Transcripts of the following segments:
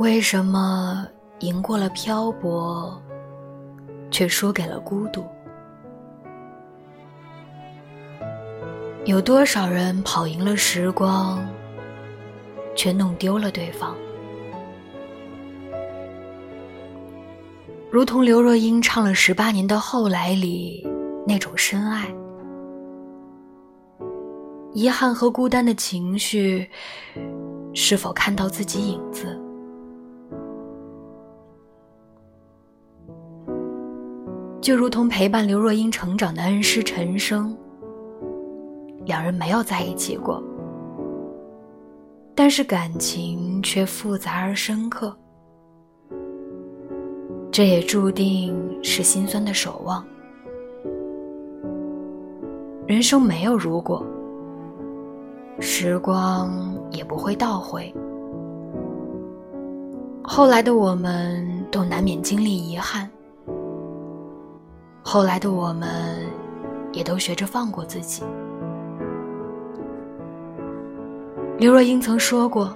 为什么赢过了漂泊，却输给了孤独？有多少人跑赢了时光，却弄丢了对方？如同刘若英唱了十八年的《后来》里那种深爱，遗憾和孤单的情绪，是否看到自己影子？就如同陪伴刘若英成长的恩师陈升，两人没有在一起过，但是感情却复杂而深刻。这也注定是心酸的守望。人生没有如果，时光也不会倒回。后来的我们都难免经历遗憾，后来的我们也都学着放过自己。刘若英曾说过：“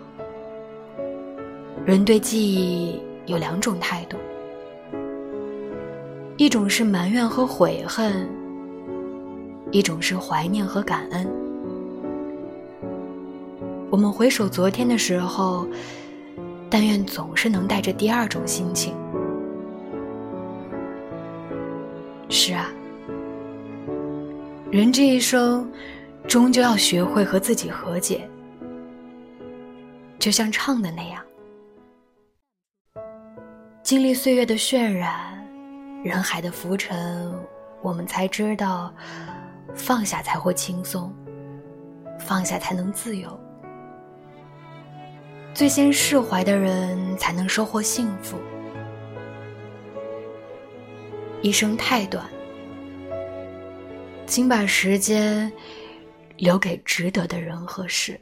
人对记忆有两种态度。”一种是埋怨和悔恨，一种是怀念和感恩。我们回首昨天的时候，但愿总是能带着第二种心情。是啊，人这一生，终究要学会和自己和解，就像唱的那样，经历岁月的渲染。人海的浮沉，我们才知道，放下才会轻松，放下才能自由。最先释怀的人，才能收获幸福。一生太短，请把时间留给值得的人和事。